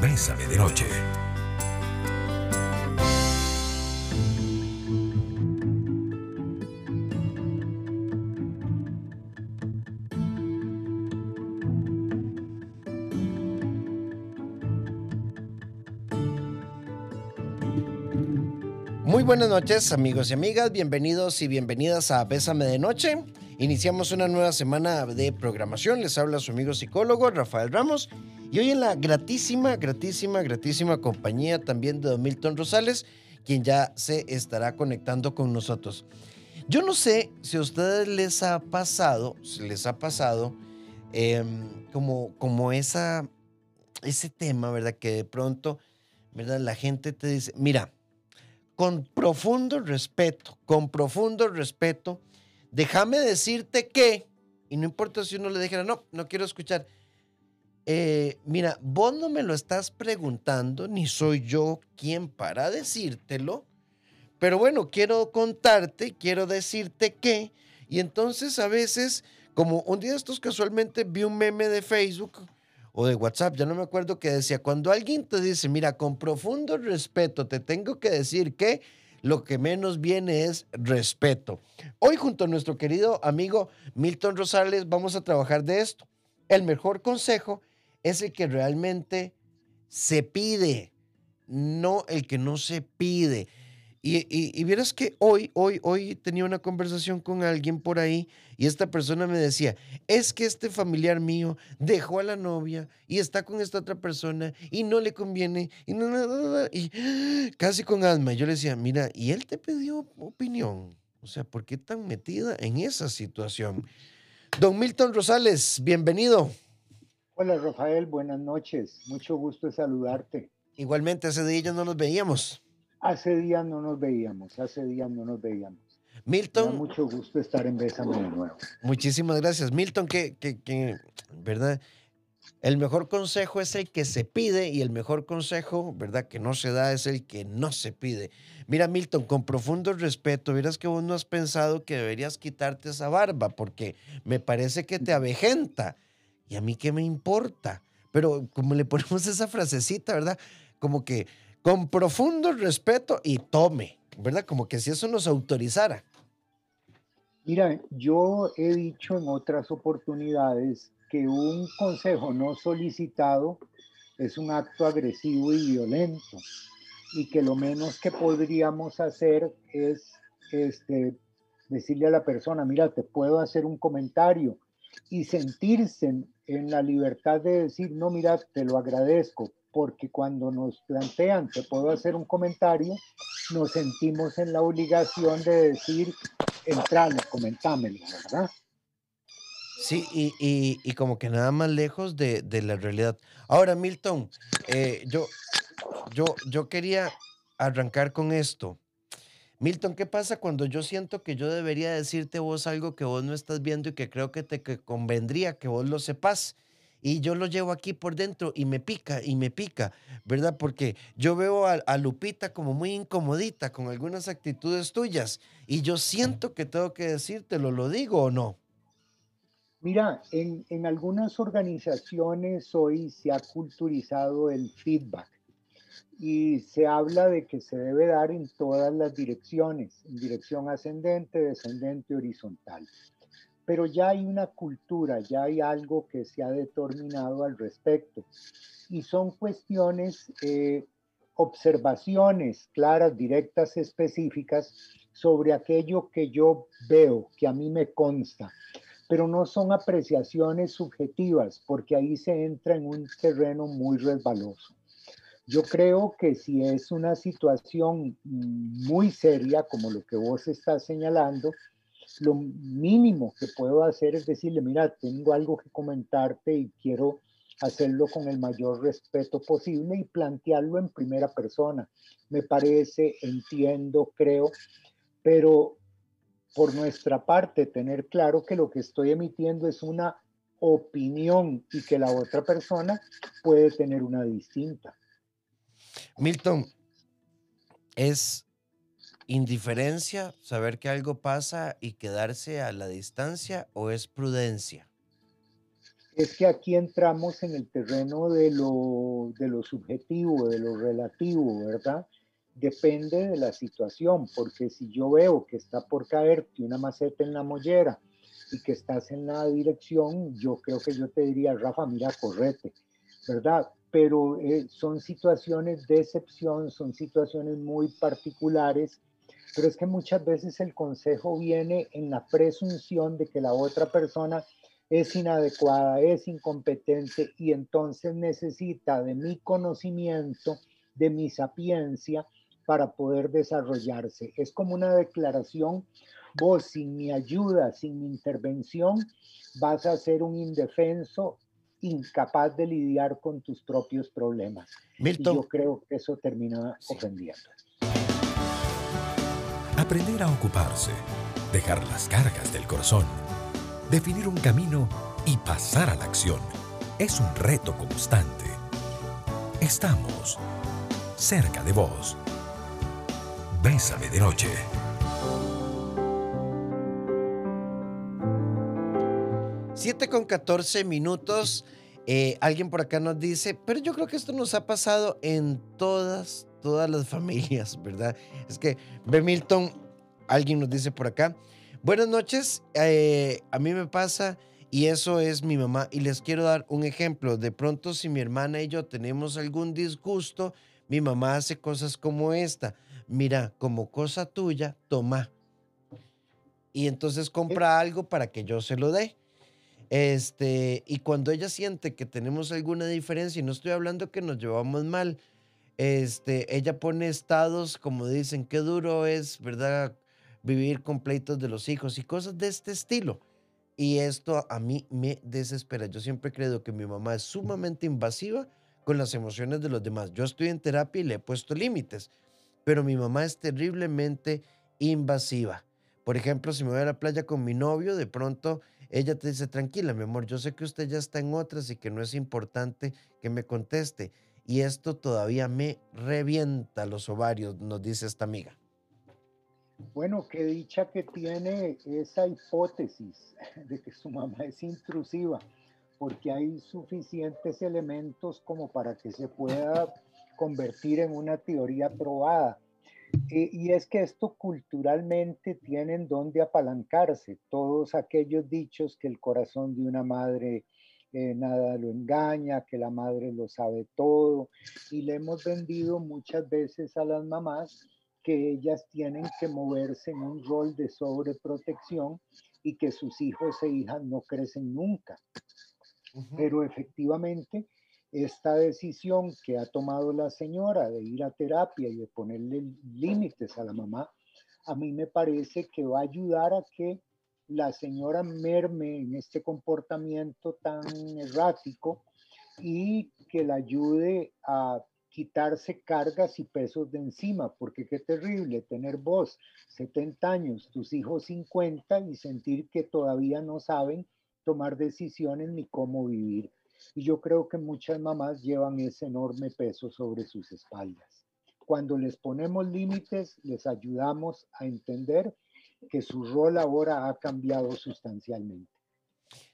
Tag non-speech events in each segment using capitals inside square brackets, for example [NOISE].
Bésame de Noche. Muy buenas noches amigos y amigas, bienvenidos y bienvenidas a Bésame de Noche. Iniciamos una nueva semana de programación, les habla su amigo psicólogo Rafael Ramos y hoy en la gratísima, gratísima, gratísima compañía también de Don Milton Rosales, quien ya se estará conectando con nosotros. Yo no sé si a ustedes les ha pasado, si les ha pasado em, como, como esa, ese tema, ¿verdad? Que de pronto, ¿verdad? La gente te dice, mira, con profundo respeto, con profundo respeto, déjame decirte que, y no importa si uno le dijera, no, no quiero escuchar, eh, mira, vos no me lo estás preguntando, ni soy yo quien para decírtelo, pero bueno, quiero contarte, quiero decirte que, y entonces a veces, como un día estos casualmente vi un meme de Facebook, o de WhatsApp, ya no me acuerdo que decía, cuando alguien te dice, mira, con profundo respeto te tengo que decir que lo que menos viene es respeto. Hoy junto a nuestro querido amigo Milton Rosales vamos a trabajar de esto. El mejor consejo es el que realmente se pide, no el que no se pide. Y, y, vieras que hoy, hoy, hoy tenía una conversación con alguien por ahí y esta persona me decía, es que este familiar mío dejó a la novia y está con esta otra persona y no le conviene y, y casi con asma. Yo le decía, mira, y él te pidió opinión. O sea, ¿por qué tan metida en esa situación? Don Milton Rosales, bienvenido. Hola Rafael, buenas noches. Mucho gusto saludarte. Igualmente, hace días no nos veíamos. Hace días no nos veíamos, hace días no nos veíamos. Milton. mucho gusto estar en Bésame de nuevo. Muchísimas gracias. Milton, que, ¿verdad? El mejor consejo es el que se pide y el mejor consejo, ¿verdad? Que no se da es el que no se pide. Mira, Milton, con profundo respeto, verás que vos no has pensado que deberías quitarte esa barba porque me parece que te avejenta. ¿Y a mí qué me importa? Pero como le ponemos esa frasecita, ¿verdad? Como que con profundo respeto y tome, ¿verdad? Como que si eso nos autorizara. Mira, yo he dicho en otras oportunidades que un consejo no solicitado es un acto agresivo y violento y que lo menos que podríamos hacer es este, decirle a la persona, mira, te puedo hacer un comentario y sentirse en la libertad de decir, no, mira, te lo agradezco, porque cuando nos plantean que puedo hacer un comentario, nos sentimos en la obligación de decir, entrale, comentámelo, ¿verdad? Sí, y, y, como que nada más lejos de, de la realidad. Ahora, Milton, eh, yo, yo, yo quería arrancar con esto. Milton, ¿qué pasa cuando yo siento que yo debería decirte vos algo que vos no estás viendo y que creo que te convendría que vos lo sepas? y yo lo llevo aquí por dentro y me pica y me pica, ¿verdad? Porque yo veo a, Lupita como muy incomodita con algunas actitudes tuyas y yo siento que tengo que decírtelo, ¿lo digo o no? Mira, en, en algunas organizaciones hoy se ha culturizado el feedback y se habla de que se debe dar en todas las direcciones, en dirección ascendente, descendente, horizontal pero ya hay una cultura, ya hay algo que se ha determinado al respecto. Y son cuestiones, eh, observaciones claras, directas, específicas sobre aquello que yo veo, que a mí me consta. Pero no son apreciaciones subjetivas, porque ahí se entra en un terreno muy resbaloso. Yo creo que si es una situación muy seria, como lo que vos estás señalando, lo mínimo que puedo hacer es decirle, mira, tengo algo que comentarte y quiero hacerlo con el mayor respeto posible y plantearlo en primera persona. Me parece, entiendo, creo, pero por nuestra parte tener claro que lo que estoy emitiendo es una opinión y que la otra persona puede tener una distinta. Milton, es indiferencia, saber que algo pasa y quedarse a la distancia o es prudencia? Es que aquí entramos en el terreno de lo, de lo subjetivo, de lo relativo, ¿verdad? Depende de la situación, porque si yo veo que está por caerte una maceta en la mollera y que estás en la dirección, yo creo que yo te diría, Rafa, mira, correte, ¿verdad? Pero eh, son situaciones de excepción, son situaciones muy particulares, pero es que muchas veces el consejo viene en la presunción de que la otra persona es inadecuada, es incompetente y entonces necesita de mi conocimiento, de mi sapiencia para poder desarrollarse. Es como una declaración Vos sin mi ayuda, sin mi intervención, vas a ser un indefenso, incapaz de lidiar con tus propios problemas. Milton, y yo creo que eso termina ofendiendo. Aprender a ocuparse, dejar las cargas del corazón, definir un camino y pasar a la acción es un reto constante. Estamos cerca de vos. Bésame de noche. 7 con 14 minutos. Eh, alguien por acá nos dice, pero yo creo que esto nos ha pasado en todas, todas las [LAUGHS] familias, ¿verdad? Es que, B. Milton, alguien nos dice por acá, buenas noches, eh, a mí me pasa y eso es mi mamá. Y les quiero dar un ejemplo. De pronto, si mi hermana y yo tenemos algún disgusto, mi mamá hace cosas como esta. Mira, como cosa tuya, toma. Y entonces compra algo para que yo se lo dé. Este, y cuando ella siente que tenemos alguna diferencia, y no estoy hablando que nos llevamos mal, este, ella pone estados como dicen, qué duro es, ¿verdad? Vivir con pleitos de los hijos y cosas de este estilo. Y esto a mí me desespera. Yo siempre creo que mi mamá es sumamente invasiva con las emociones de los demás. Yo estoy en terapia y le he puesto límites, pero mi mamá es terriblemente invasiva. Por ejemplo, si me voy a la playa con mi novio, de pronto ella te dice, tranquila, mi amor, yo sé que usted ya está en otras y que no es importante que me conteste. Y esto todavía me revienta los ovarios, nos dice esta amiga. Bueno, qué dicha que tiene esa hipótesis [LAUGHS] de que su mamá es intrusiva, porque hay suficientes elementos como para que se pueda convertir en una teoría probada. Eh, y es que esto culturalmente tienen donde apalancarse. Todos aquellos dichos que el corazón de una madre eh, nada lo engaña, que la madre lo sabe todo. Y le hemos vendido muchas veces a las mamás que ellas tienen que moverse en un rol de sobreprotección y que sus hijos e hijas no crecen nunca. Pero efectivamente, esta decisión que ha tomado la señora de ir a terapia y de ponerle límites a la mamá, a mí me parece que va a ayudar a que la señora merme en este comportamiento tan errático y que la ayude a quitarse cargas y pesos de encima, porque qué terrible tener vos 70 años, tus hijos 50 y sentir que todavía no saben tomar decisiones ni cómo vivir. Y yo creo que muchas mamás llevan ese enorme peso sobre sus espaldas. Cuando les ponemos límites, les ayudamos a entender que su rol ahora ha cambiado sustancialmente.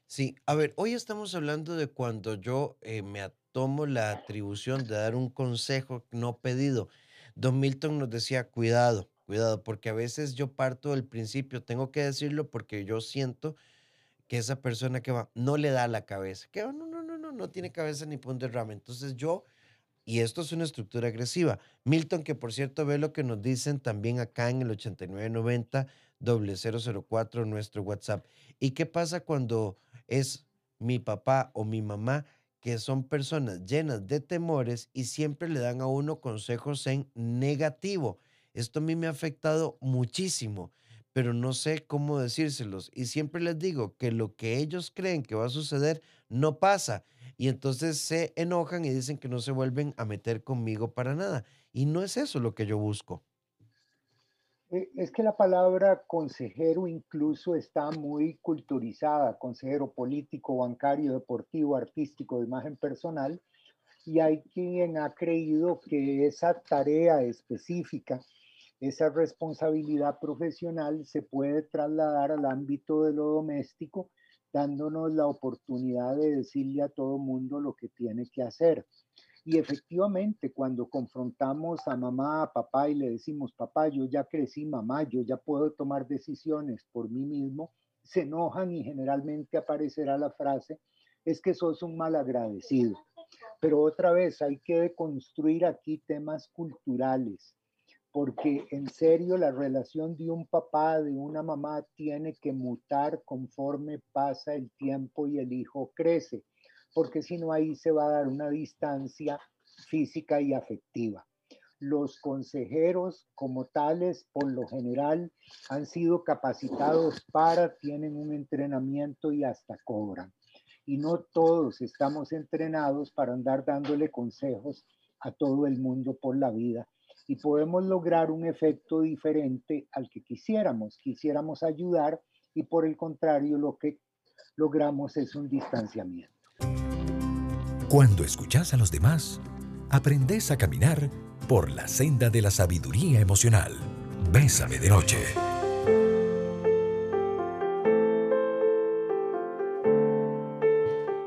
Sí, a ver, hoy estamos hablando de cuando yo eh, me tomo la atribución de dar un consejo no pedido. Don Milton nos decía, cuidado, cuidado, porque a veces yo parto del principio, tengo que decirlo porque yo siento que esa persona que va no le da la cabeza, que no, no, no, no, tiene cabeza ni punto de rama. Entonces yo, y esto es una estructura agresiva. Milton, que por cierto ve lo que nos dicen también acá en el 8990 004 nuestro WhatsApp. ¿Y qué pasa cuando es mi papá o mi mamá que son personas llenas de temores y siempre le dan a uno consejos en negativo? Esto a mí me ha afectado muchísimo pero no sé cómo decírselos. Y siempre les digo que lo que ellos creen que va a suceder no pasa. Y entonces se enojan y dicen que no se vuelven a meter conmigo para nada. Y no es eso lo que yo busco. Eh, es que la palabra consejero incluso está muy culturizada, consejero político, bancario, deportivo, artístico, de imagen personal, y hay quien ha creído que esa tarea específica esa responsabilidad profesional se puede trasladar al ámbito de lo doméstico, dándonos la oportunidad de decirle a todo mundo lo que tiene que hacer. Y efectivamente, cuando confrontamos a mamá, a papá y le decimos, papá, yo ya crecí, mamá, yo ya puedo tomar decisiones por mí mismo, se enojan y generalmente aparecerá la frase, es que sos un mal agradecido. Pero otra vez hay que construir aquí temas culturales, porque en serio la relación de un papá, de una mamá, tiene que mutar conforme pasa el tiempo y el hijo crece, porque si no ahí se va a dar una distancia física y afectiva. Los consejeros como tales, por lo general, han sido capacitados para, tienen un entrenamiento y hasta cobran. Y no todos estamos entrenados para andar dándole consejos a todo el mundo por la vida y podemos lograr un efecto diferente al que quisiéramos. Quisiéramos ayudar y por el contrario lo que logramos es un distanciamiento. Cuando escuchas a los demás, aprendes a caminar por la senda de la sabiduría emocional. Bésame de noche.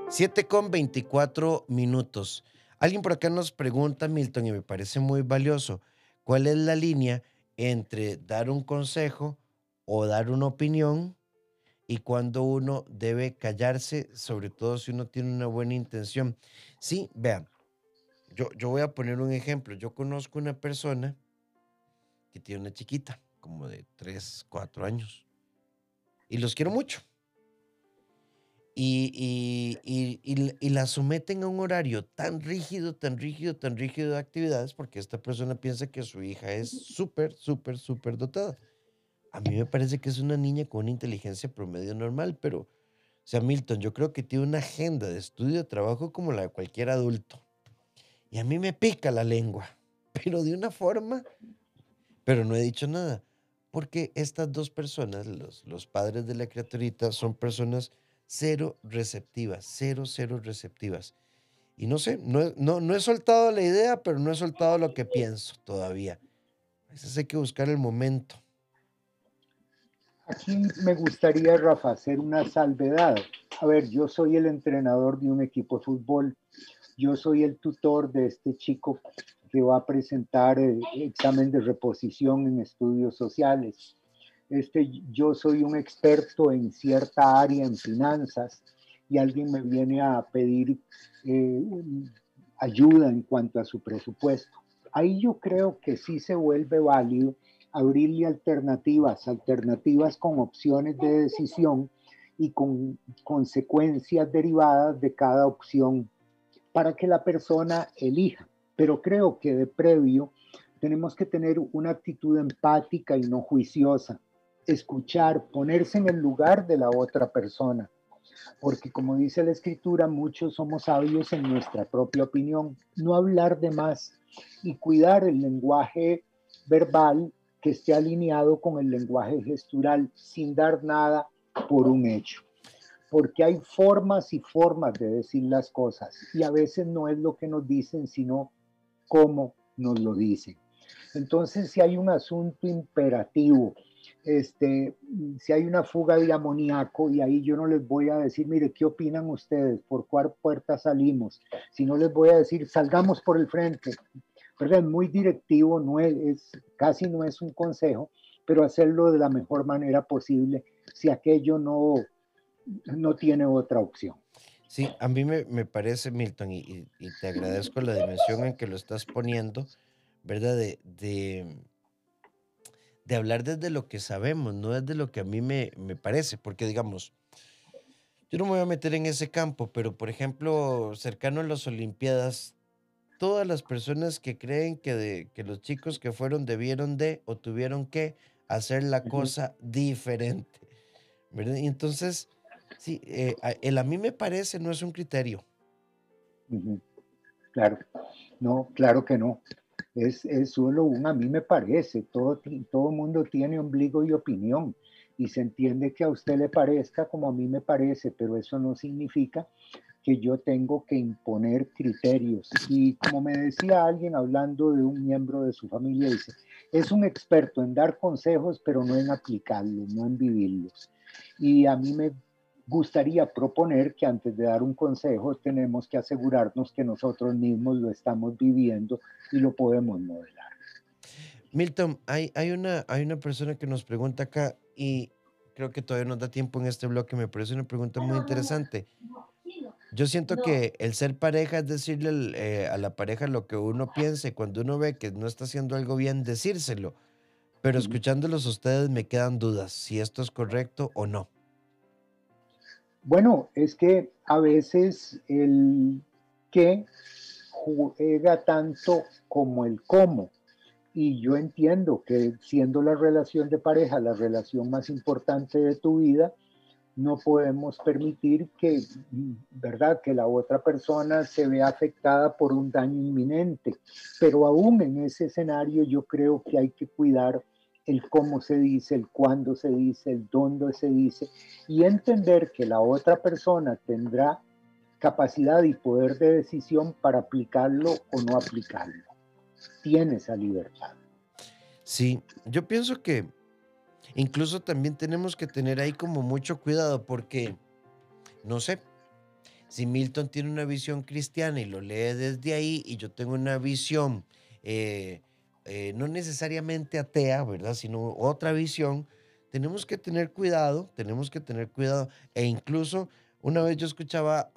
Siete con 24 minutos. Alguien por acá nos pregunta, Milton, y me parece muy valioso, ¿cuál es la línea entre dar un consejo o dar una opinión y cuando uno debe callarse, sobre todo si uno tiene una buena intención? Sí, vean, yo, yo voy a poner un ejemplo. Yo conozco una persona que tiene una chiquita, como de 3, 4 años, y los quiero mucho y, y, la someten a un horario tan rígido, tan rígido, tan rígido de actividades porque esta persona piensa que su hija es súper, súper, súper dotada. A mí me parece que es una niña con una inteligencia promedio normal, pero, o sea, Milton, yo creo que tiene una agenda de estudio de trabajo como la de cualquier adulto. Y a mí me pica la lengua, [LAUGHS] pero de una forma, pero no he dicho nada, porque estas dos personas, los, los padres de la criaturita, son personas cero receptivas, cero, cero receptivas. Y no sé, no, no, no he soltado la idea, pero no he soltado lo que pienso todavía. A hay que buscar el momento. Aquí me gustaría, Rafa, hacer una salvedad. A ver, yo soy el entrenador de un equipo de fútbol. Yo soy el tutor de este chico que va a presentar el examen de reposición en estudios sociales este, yo soy un experto en cierta área en finanzas y alguien me viene a pedir eh, ayuda en cuanto a su presupuesto. Ahí yo creo que sí se vuelve válido abrirle alternativas, alternativas con opciones de decisión y con consecuencias derivadas de cada opción para que la persona elija. Pero creo que de previo tenemos que tener una actitud empática y no juiciosa escuchar, ponerse en el lugar de la otra persona. Porque como dice la escritura, muchos somos sabios en nuestra propia opinión. No hablar de más y cuidar el lenguaje verbal que esté alineado con el lenguaje gestural sin dar nada por un hecho. Porque hay formas y formas de decir las cosas y a veces no es lo que nos dicen, sino cómo nos lo dicen. Entonces, si hay un asunto imperativo este, si hay una fuga de amoníaco y ahí yo no les voy a decir, mire, ¿qué opinan ustedes? ¿Por cuál puerta salimos? Si no les voy a decir, salgamos por el frente. ¿Verdad? Es muy directivo, no es, casi no es un consejo, pero hacerlo de la mejor manera posible si aquello no, no tiene otra opción. Sí, a mí me, parece, Milton, y, te agradezco la dimensión en que lo estás poniendo, ¿verdad? de hablar desde lo que sabemos, no desde lo que a mí me, me parece, porque digamos, yo no me voy a meter en ese campo, pero por ejemplo, cercano a las Olimpiadas, todas las personas que creen que, de, que los chicos que fueron debieron de o tuvieron que hacer la cosa diferente, ¿verdad? Y entonces, sí, eh, el a mí me parece no es un criterio. Claro, no, claro que no es, solo un a mí me parece, todo, todo mundo tiene ombligo y opinión y se entiende que a usted le parezca como a mí me parece, pero eso no significa que yo tengo que imponer criterios. Y como me decía alguien hablando de un miembro de su familia, dice, es un experto en dar consejos, pero no en aplicarlos, no en vivirlos. Y a mí me gustaría proponer que antes de dar un consejo tenemos que asegurarnos que nosotros mismos lo estamos viviendo y lo podemos modelar. Milton, hay, hay, una, hay una persona que nos pregunta acá y creo que todavía nos da tiempo en este bloque, me parece una pregunta muy interesante. Yo siento que el ser pareja es decirle eh, a la pareja lo que uno piensa y cuando uno ve que no está haciendo algo bien, decírselo. Pero escuchándolos a ustedes me quedan dudas si esto es correcto o no. Bueno, es que a veces el qué juega tanto como el cómo. Y yo entiendo que siendo la relación de pareja la relación más importante de tu vida, no podemos permitir que, ¿verdad?, que la otra persona se vea afectada por un daño inminente. Pero aún en ese escenario yo creo que hay que cuidar el cómo se dice, el cuándo se dice, el dónde se dice, y entender que la otra persona tendrá capacidad y poder de decisión para aplicarlo o no aplicarlo. Tiene esa libertad. Sí, yo pienso que incluso también tenemos que tener ahí como mucho cuidado porque, no sé, si Milton tiene una visión cristiana y lo lee desde ahí y yo tengo una visión eh, eh, no necesariamente atea, ¿verdad? Sino otra visión, tenemos que tener cuidado, tenemos que tener cuidado. E incluso una vez yo escuchaba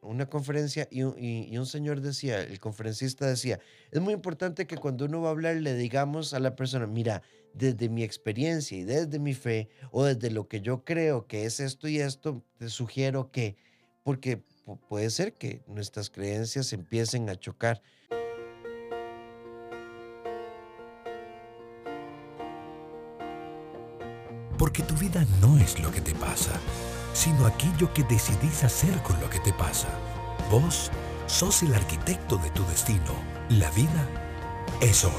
una conferencia y un, señor decía, el conferencista decía, es muy importante que cuando uno va a hablar le digamos a la persona, mira, desde mi experiencia y desde mi fe o desde lo que yo creo que es esto y esto, te sugiero que, porque puede ser que nuestras creencias empiecen a chocar. Porque tu vida no es lo que te pasa, sino aquello que decidís hacer con lo que te pasa. Vos sos el arquitecto de tu destino. La vida es hoy.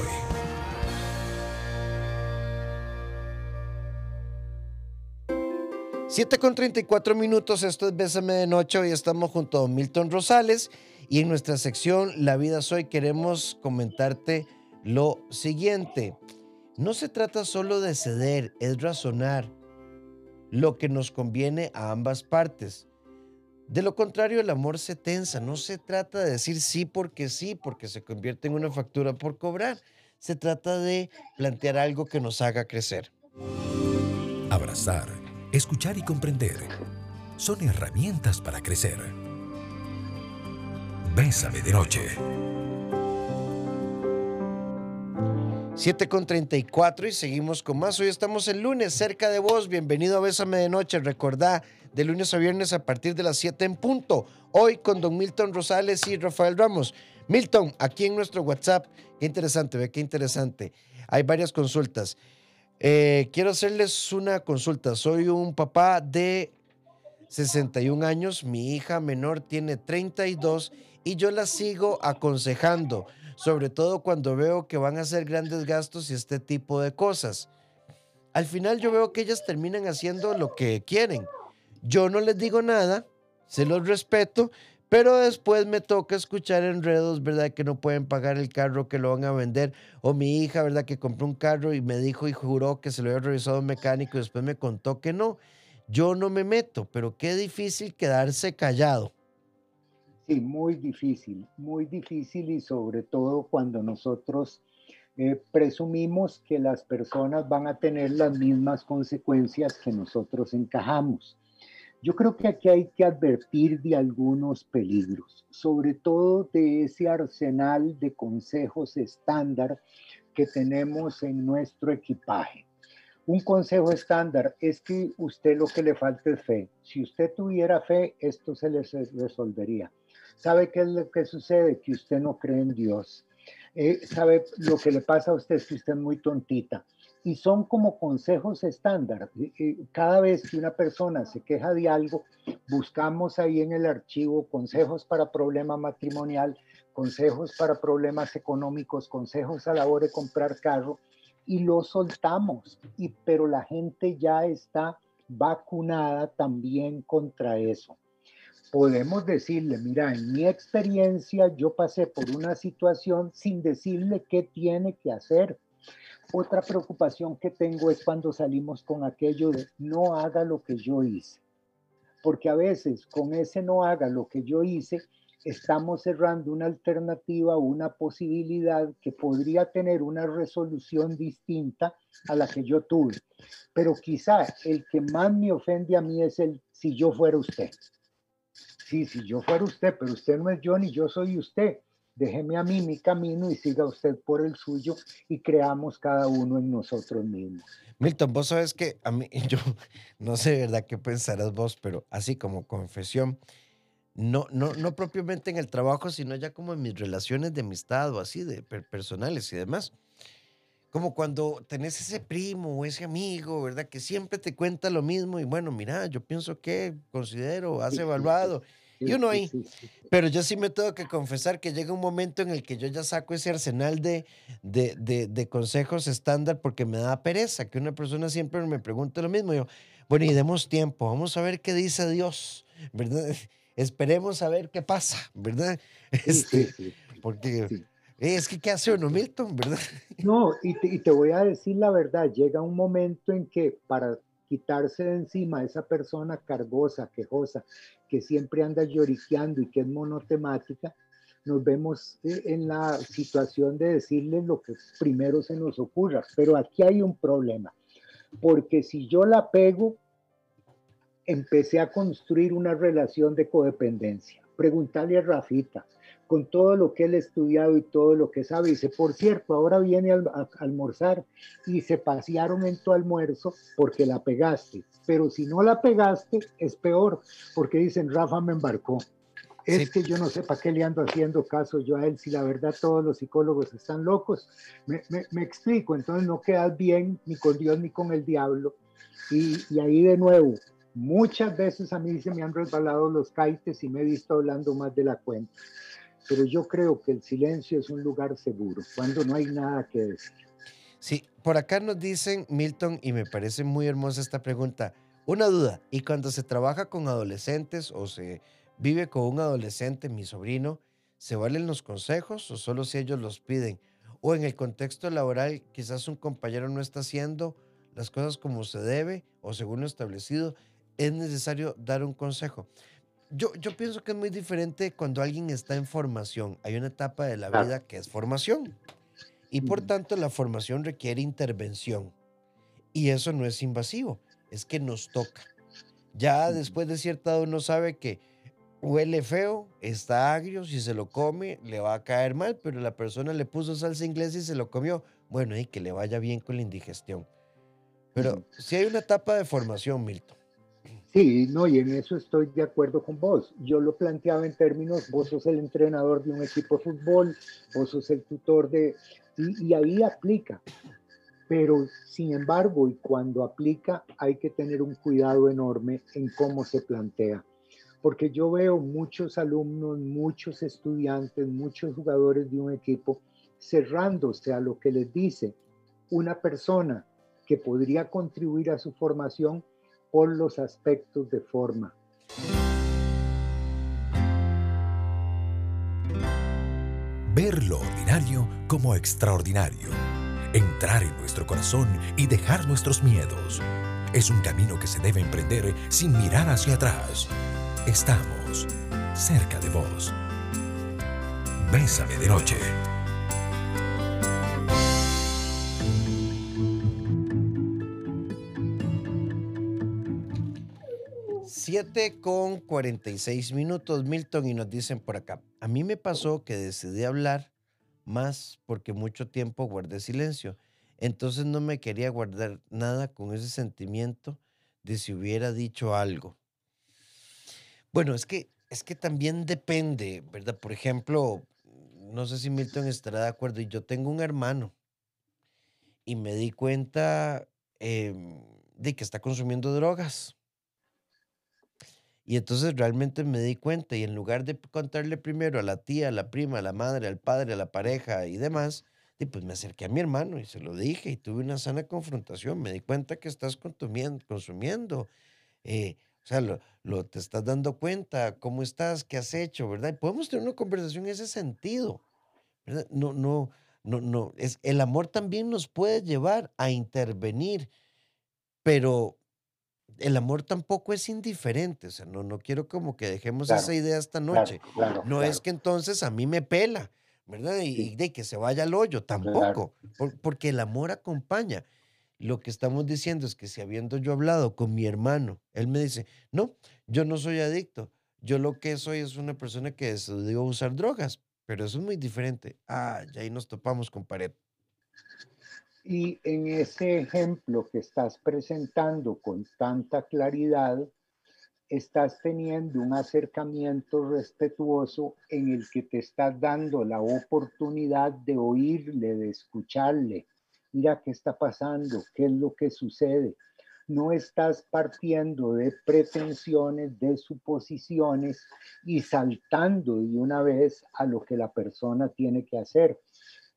Siete con 34 minutos, esto es Bésame de Noche, hoy estamos junto a Milton Rosales y en nuestra sección La vida es hoy queremos comentarte lo siguiente. No se trata solo de ceder, es razonar lo que nos conviene a ambas partes. De lo contrario, el amor se tensa. No se trata de decir sí porque sí, porque se convierte en una factura por cobrar. Se trata de plantear algo que nos haga crecer. Abrazar, escuchar y comprender son herramientas para crecer. Bésame de noche. 7 con 34 y seguimos con más. Hoy estamos el lunes cerca de vos. Bienvenido a Bésame de Noche. Recordá, de lunes a viernes a partir de las 7 en punto. Hoy con don Milton Rosales y Rafael Ramos. Milton, aquí en nuestro WhatsApp. Qué interesante, ve qué interesante. Hay varias consultas. Eh, quiero hacerles una consulta. Soy un papá de 61 años. Mi hija menor tiene 32 y yo la sigo aconsejando sobre todo cuando veo que van a hacer grandes gastos y este tipo de cosas. Al final yo veo que ellas terminan haciendo lo que quieren. Yo no les digo nada, se los respeto, pero después me toca escuchar enredos, ¿verdad? Que no pueden pagar el carro que lo van a vender. O mi hija, ¿verdad? Que compró un carro y me dijo y juró que se lo había revisado un mecánico y después me contó que no. Yo no me meto, pero qué difícil quedarse callado. Sí, muy difícil, muy difícil y sobre todo cuando nosotros eh, presumimos que las personas van a tener las mismas consecuencias que nosotros encajamos. Yo creo que aquí hay que advertir de algunos peligros, sobre todo de ese arsenal de consejos estándar que tenemos en nuestro equipaje. Un consejo estándar es que usted lo que le falta es fe. Si usted tuviera fe, esto se les resolvería. ¿Sabe qué es lo que sucede? Que usted no cree en Dios. Eh, ¿Sabe lo que le pasa a usted? Es que usted es muy tontita. Y son como consejos estándar. Cada vez que una persona se queja de algo, buscamos ahí en el archivo consejos para problema matrimonial, consejos para problemas económicos, consejos a la hora de comprar carro y lo soltamos. Y, pero la gente ya está vacunada también contra eso podemos decirle, mira, en mi experiencia yo pasé por una situación sin decirle qué tiene que hacer. Otra preocupación que tengo es cuando salimos con aquello de no haga lo que yo hice. porque a veces con ese no haga lo que yo hice, estamos cerrando una alternativa, una posibilidad que podría tener una resolución distinta a la que yo tuve. Pero quizá el que más me ofende a mí es el si yo fuera usted. Sí, si yo fuera usted, pero usted no es yo ni yo soy usted. Déjeme a mí mi camino y siga usted por el suyo y creamos cada uno en nosotros mismos. Milton, vos sabes que a mí, [LAUGHS] yo no sé, ¿verdad?, qué pensarás vos, pero así como confesión, no, no, no propiamente en el trabajo, sino ya como en mis relaciones de amistad o así, de personales y demás. Como cuando tenés ese primo o ese amigo, ¿verdad? Que siempre te cuenta lo mismo y bueno, mira, yo pienso que, considero, has evaluado. Y uno ahí. Pero yo sí me tengo que confesar que llega un momento en el que yo ya saco ese arsenal de, de, de, de consejos estándar porque me da pereza que una persona siempre me pregunte lo mismo. yo, bueno, y demos tiempo, vamos a ver qué dice Dios, ¿verdad? [LAUGHS] esperemos a ver qué pasa, ¿verdad? Este, porque es que, ¿qué hace uno, Milton, verdad? [LAUGHS] No, y te, y te voy a decir la verdad, llega un momento en que para quitarse de encima a esa persona cargosa, quejosa, que siempre anda lloriqueando y que es monotemática, nos vemos eh, en la situación de decirle lo que primero se nos ocurra. Pero aquí hay un problema, porque si yo la pego, empecé a construir una relación de codependencia. Preguntarle a Rafita, con todo lo que él ha estudiado y todo lo que sabe, dice, por cierto, ahora viene a, almorzar y se pasearon en tu almuerzo porque la pegaste, pero si no la pegaste es peor, porque dicen, Rafa me embarcó. Es que yo no sé para qué le ando haciendo caso yo a él, si la verdad todos los psicólogos están locos. Me, me, explico, entonces no quedas bien ni con Dios ni con el diablo. Y, y ahí de nuevo, Muchas veces a mí se me han resbalado los caites y me he visto hablando más de la cuenta. Pero yo creo que el silencio es un lugar seguro, cuando no hay nada que decir. Sí, por acá nos dicen, Milton, y me parece muy hermosa esta pregunta. Una duda, ¿y cuando se trabaja con adolescentes o se vive con un adolescente, mi sobrino, ¿se valen los consejos o solo si ellos los piden? O en el contexto laboral, quizás un compañero no está haciendo las cosas como se debe o según lo establecido es necesario dar un consejo. Yo, yo pienso que es muy diferente cuando alguien está en formación. Hay una etapa de la vida que es formación. Y por tanto la formación requiere intervención. Y eso no es invasivo, es que nos toca. Ya después de cierta edad uno sabe que huele feo, está agrio, si se lo come le va a caer mal, pero la persona le puso salsa inglesa y se lo comió. Bueno, y que le vaya bien con la indigestión. Pero si hay una etapa de formación, Milton, Sí, no, y en eso estoy de acuerdo con vos. Yo lo planteaba en términos, vos sos el entrenador de un equipo de fútbol, vos sos el tutor de... Y, ahí aplica. Pero, sin embargo, y cuando aplica, hay que tener un cuidado enorme en cómo se plantea. Porque yo veo muchos alumnos, muchos estudiantes, muchos jugadores de un equipo cerrándose a lo que les dice una persona que podría contribuir a su formación por los aspectos de forma. Ver lo ordinario como extraordinario. Entrar en nuestro corazón y dejar nuestros miedos. Es un camino que se debe emprender sin mirar hacia atrás. Estamos cerca de vos. Bésame de noche. 7 con 46 minutos, Milton, y nos dicen por acá. A mí me pasó que decidí hablar más porque mucho tiempo guardé silencio. Entonces no me quería guardar nada con ese sentimiento de si hubiera dicho algo. Bueno, es que, es que también depende, ¿verdad? Por ejemplo, no sé si Milton estará de acuerdo, y yo tengo un hermano y me di cuenta em, de que está consumiendo drogas. Y entonces realmente me di cuenta y en lugar de contarle primero a la tía, a la prima, a la madre, al padre, a la pareja y demás, pues me acerqué a mi hermano y se lo dije y tuve una sana confrontación. Me di cuenta que estás consumiendo. Eh, o sea, lo, te estás dando cuenta, cómo estás, qué has hecho, ¿verdad? Y podemos tener una conversación en ese sentido. No, no, no, no. Es, el amor también nos puede llevar a intervenir, pero el amor tampoco es indiferente, o sea, no, no quiero como que dejemos esa idea esta noche. no es que entonces a mí me pela, ¿verdad? Y, de que se vaya al hoyo, tampoco, porque el amor acompaña. Lo que estamos diciendo es que si habiendo yo hablado con mi hermano, él me dice, no, yo no soy adicto, yo lo que soy es una persona que decidió usar drogas, pero eso es muy diferente. Ah, ya ahí nos topamos con pared. Y en ese ejemplo que estás presentando con tanta claridad, estás teniendo un acercamiento respetuoso en el que te estás dando la oportunidad de oírle, de escucharle. Mira qué está pasando, qué es lo que sucede. No estás partiendo de pretensiones, de suposiciones y saltando de una vez a lo que la persona tiene que hacer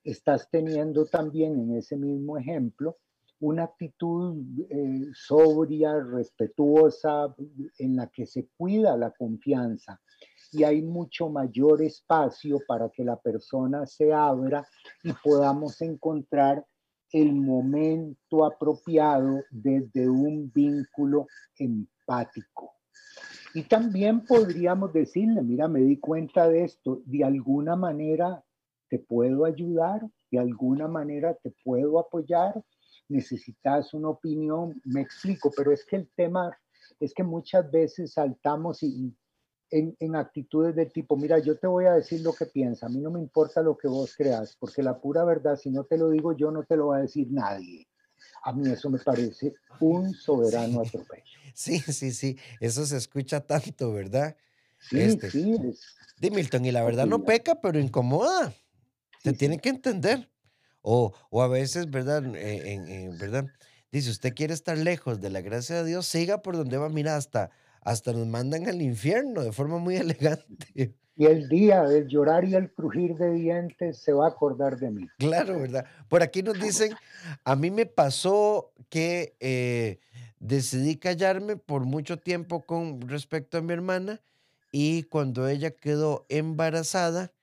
estás teniendo también en ese mismo ejemplo una actitud eh, sobria, respetuosa, en la que se cuida la confianza y hay mucho mayor espacio para que la persona se abra y podamos encontrar el momento apropiado desde un vínculo empático. Y también podríamos decirle, mira, me di cuenta de esto, de alguna manera te puedo ayudar, de alguna manera te puedo apoyar, necesitas una opinión, me explico, pero es que el tema es que muchas veces saltamos y, en, en, actitudes del tipo, mira, yo te voy a decir lo que piensa, a mí no me importa lo que vos creas, porque la pura verdad, si no te lo digo yo, no te lo va a decir nadie. A mí eso me parece un soberano atropello. [LAUGHS] Sí, sí, sí, eso se escucha tanto, ¿verdad? Sí, este, sí. de Milton, y la verdad no peca, pero incomoda. Se tiene que entender. O, o a veces, ¿verdad? En, ¿verdad? Dice, usted quiere estar lejos de la gracia de Dios, siga por donde va, mira, hasta, hasta nos mandan al infierno de forma muy [LAUGHS] elegante. Y el día del llorar y el crujir de dientes se va a acordar de mí. Claro, ¿verdad? Por aquí nos dicen, a mí me pasó que eh, decidí callarme por mucho tiempo con respecto a mi hermana y cuando ella quedó embarazada,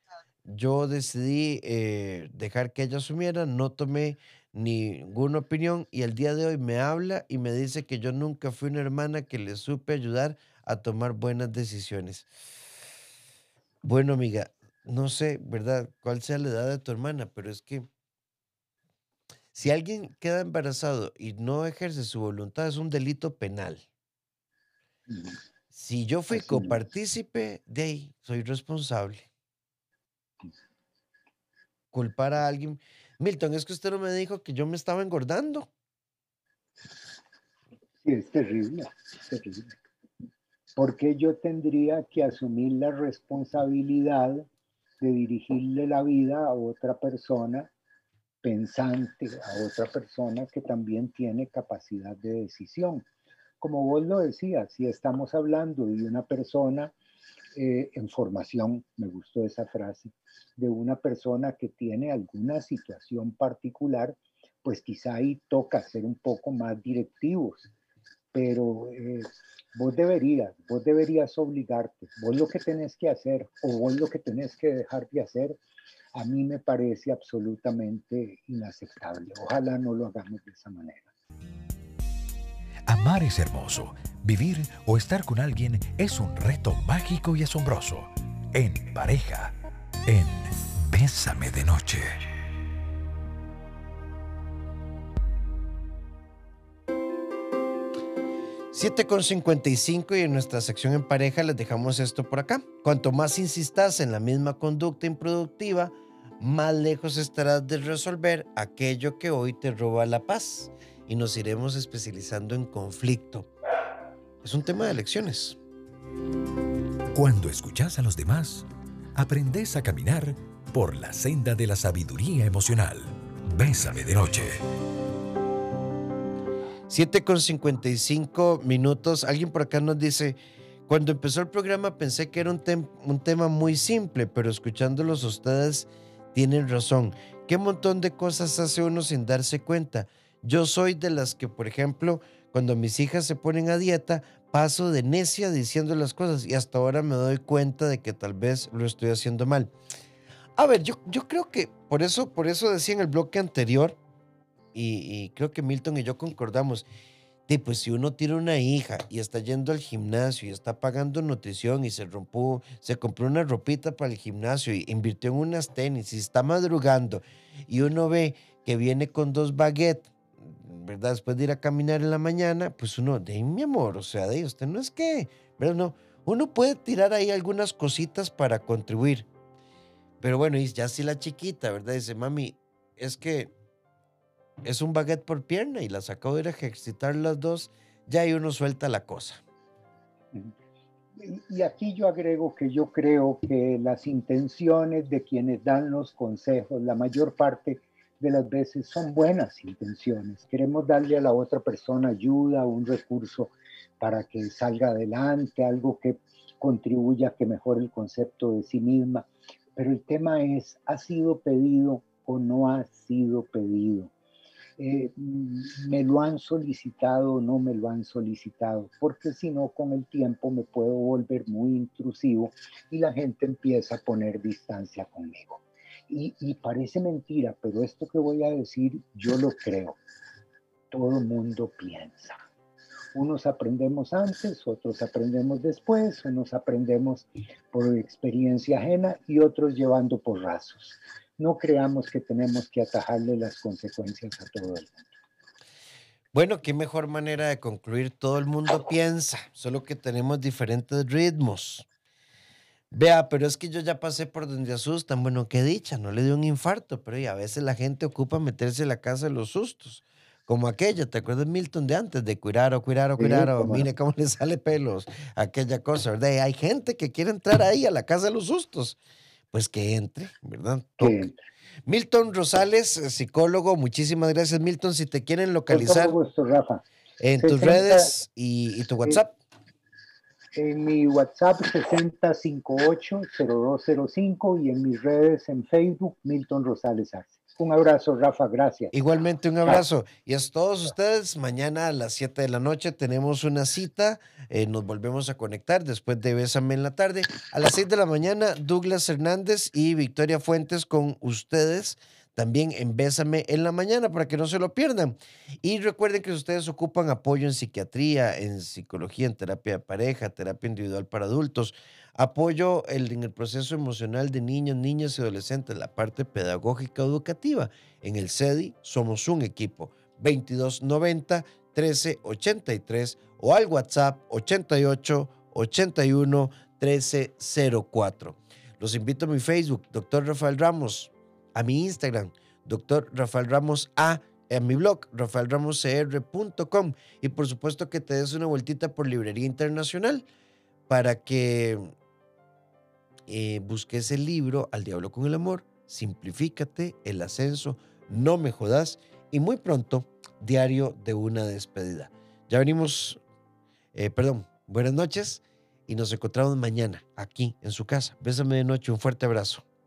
yo decidí eh, dejar que ella asumiera, no tomé ninguna opinión y el día de hoy me habla y me dice que yo nunca fui una hermana que le supe ayudar a tomar buenas decisiones. Bueno, amiga, no sé, ¿verdad? ¿Cuál sea la edad de tu hermana? Pero es que si alguien queda embarazado y no ejerce su voluntad, es un delito penal. Si yo fui copartícipe, de ahí soy responsable culpar a alguien. Milton, es que usted no me dijo que yo me estaba engordando. Sí, es terrible, es terrible. Porque yo tendría que asumir la responsabilidad de dirigirle la vida a otra persona pensante, a otra persona que también tiene capacidad de decisión? Como vos lo decías, si estamos hablando de una persona eh, en formación, me gustó esa frase, de una persona que tiene alguna situación particular, pues quizá ahí toca ser un poco más directivos, pero eh, vos deberías, vos deberías obligarte, vos lo que tenés que hacer o vos lo que tenés que dejar de hacer, a mí me parece absolutamente inaceptable. Ojalá no lo hagamos de esa manera. Amar es hermoso. Vivir o estar con alguien es un reto mágico y asombroso. En pareja, en Bésame de Noche. Siete con 55 y en nuestra sección en pareja les dejamos esto por acá. Cuanto más insistas en la misma conducta improductiva, más lejos estarás de resolver aquello que hoy te roba la paz y nos iremos especializando en conflicto. Es un tema de lecciones. Cuando escuchas a los demás, aprendes a caminar por la senda de la sabiduría emocional. Bésame de noche. 7 con 55 minutos. Alguien por acá nos dice, cuando empezó el programa pensé que era un, un tema muy simple, pero escuchándolos ustedes tienen razón. ¿Qué montón de cosas hace uno sin darse cuenta? Yo soy de las que, por ejemplo, cuando mis hijas se ponen a dieta, paso de necia diciendo las cosas y hasta ahora me doy cuenta de que tal vez lo estoy haciendo mal. A ver, yo, creo que por eso, por eso decía en el bloque anterior, y, creo que Milton y yo concordamos, pues si uno tiene una hija y está yendo al gimnasio y está pagando nutrición y se rompió, se compró una ropita para el gimnasio y invirtió en unas tenis y está madrugando y uno ve que viene con dos baguettes, ¿verdad? Después de ir a caminar en la mañana, pues uno, de mi amor, o sea, de usted no es que, ¿verdad? No, uno puede tirar ahí algunas cositas para contribuir. Pero bueno, y ya si la chiquita, ¿verdad? Dice, mami, es que es un baguette por pierna y las acabo de ir a ejercitar las dos, ya ahí uno suelta la cosa. Y aquí yo agrego que yo creo que las intenciones de quienes dan los consejos, la mayor parte de las veces son buenas intenciones. Queremos darle a la otra persona ayuda, un recurso para que salga adelante, algo que contribuya a que mejore el concepto de sí misma. Pero el tema es, ¿ha sido pedido o no ha sido pedido? Eh, me lo han solicitado o no me lo han solicitado, porque si no, con el tiempo me puedo volver muy intrusivo y la gente empieza a poner distancia conmigo. Y, parece mentira, pero esto que voy a decir, yo lo creo. Todo mundo piensa. Unos aprendemos antes, otros aprendemos después, unos aprendemos por experiencia ajena y otros llevando por rasos no creamos que tenemos que atajarle las consecuencias a todo el mundo. Bueno, qué mejor manera de concluir. Todo el mundo piensa, solo que tenemos diferentes ritmos. Vea, pero es que yo ya pasé por donde asustan. Bueno, qué dicha, no le dio un infarto, pero a veces la gente ocupa meterse en la casa de los sustos. Como aquella, ¿te acuerdas Milton de antes? De cuidar o cuidar o cuidar, o mire cómo le [LAUGHS] sale pelos, aquella cosa, ¿verdad? hay gente que quiere entrar ahí a la casa de los sustos pues que entre, ¿verdad? Milton Rosales, eh, psicólogo, muchísimas gracias, Milton. Si te quieren localizar Rafa. en tus redes y, tu WhatsApp. En mi WhatsApp 6058-0205 y en mis redes en Facebook Milton Rosales Arce. Un abrazo, Rafa, gracias. Igualmente un abrazo. Y a todos ustedes, mañana a las 7 de la noche tenemos una cita, eh, nos volvemos a conectar después de Bésame en la tarde. A las 6 de la mañana, Douglas Hernández y Victoria Fuentes con ustedes también en Bésame en la mañana para que no se lo pierdan. Y recuerden que ustedes ocupan apoyo en psiquiatría, en psicología, en terapia de pareja, terapia individual para adultos, apoyo en el proceso emocional de niños, niñas y adolescentes, la parte pedagógica educativa. En el CEDI somos un equipo 2290 1383 o al WhatsApp 88 81 1304. Los invito a mi Facebook, Dr. Rafael Ramos a mi Instagram, doctor Rafael Ramos A, en mi blog, rafaelramoscr.com. Y por supuesto que te des una vueltita por Librería Internacional para que eh, busques el libro Al Diablo con el Amor, Simplifícate, El Ascenso, No Me Jodas y muy pronto, Diario de una Despedida. Ya venimos, eh, perdón, buenas noches y nos encontramos mañana aquí en su casa. Bésame de noche, un fuerte abrazo.